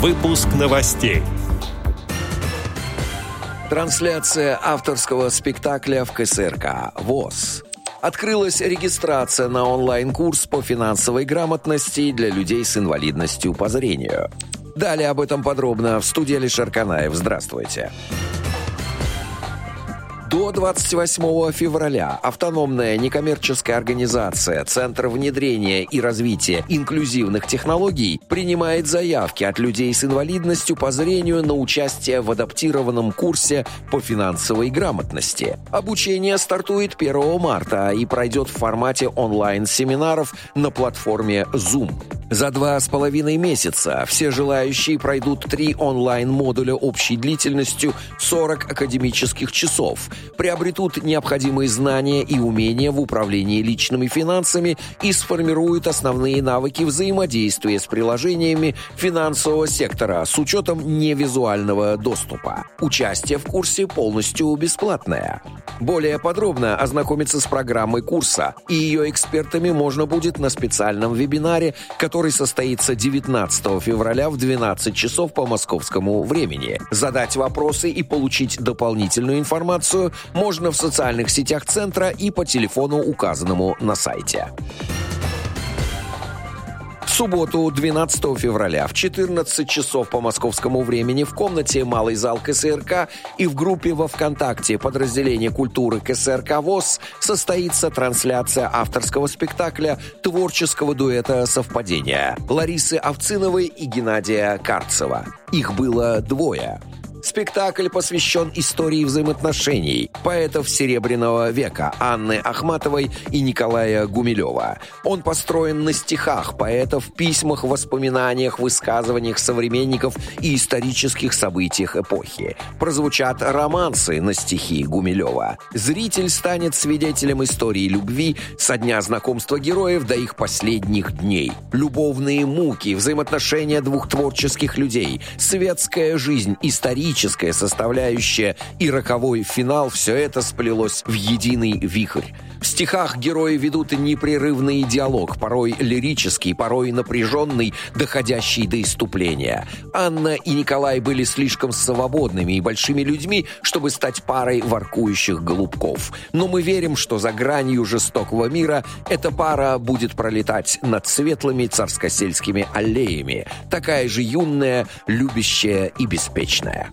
Выпуск новостей. Трансляция авторского спектакля в КСРК ВОЗ. Открылась регистрация на онлайн-курс по финансовой грамотности для людей с инвалидностью по зрению. Далее об этом подробно в студии Алишер. Здравствуйте. Здравствуйте. До 28 февраля автономная некоммерческая организация Центр внедрения и развития инклюзивных технологий принимает заявки от людей с инвалидностью по зрению на участие в адаптированном курсе по финансовой грамотности. Обучение стартует 1 марта и пройдет в формате онлайн-семинаров на платформе Zoom. За два с половиной месяца все желающие пройдут три онлайн-модуля общей длительностью 40 академических часов, приобретут необходимые знания и умения в управлении личными финансами и сформируют основные навыки взаимодействия с приложениями финансового сектора с учетом невизуального доступа. Участие в курсе полностью бесплатное. Более подробно ознакомиться с программой курса и ее экспертами можно будет на специальном вебинаре, который который состоится 19 февраля в 12 часов по московскому времени. Задать вопросы и получить дополнительную информацию можно в социальных сетях Центра и по телефону, указанному на сайте субботу, 12 февраля, в 14 часов по московскому времени в комнате «Малый зал КСРК» и в группе во ВКонтакте подразделения культуры КСРК ВОЗ состоится трансляция авторского спектакля творческого дуэта «Совпадение» Ларисы Овциновой и Геннадия Карцева. Их было двое – Спектакль посвящен истории взаимоотношений поэтов Серебряного века Анны Ахматовой и Николая Гумилева. Он построен на стихах поэтов, письмах, воспоминаниях, высказываниях современников и исторических событиях эпохи. Прозвучат романсы на стихи Гумилева. Зритель станет свидетелем истории любви со дня знакомства героев до их последних дней. Любовные муки, взаимоотношения двух творческих людей, светская жизнь, история трагическая составляющая и роковой финал – все это сплелось в единый вихрь. В стихах герои ведут непрерывный диалог, порой лирический, порой напряженный, доходящий до иступления. Анна и Николай были слишком свободными и большими людьми, чтобы стать парой воркующих голубков. Но мы верим, что за гранью жестокого мира эта пара будет пролетать над светлыми царскосельскими аллеями, такая же юная, любящая и беспечная.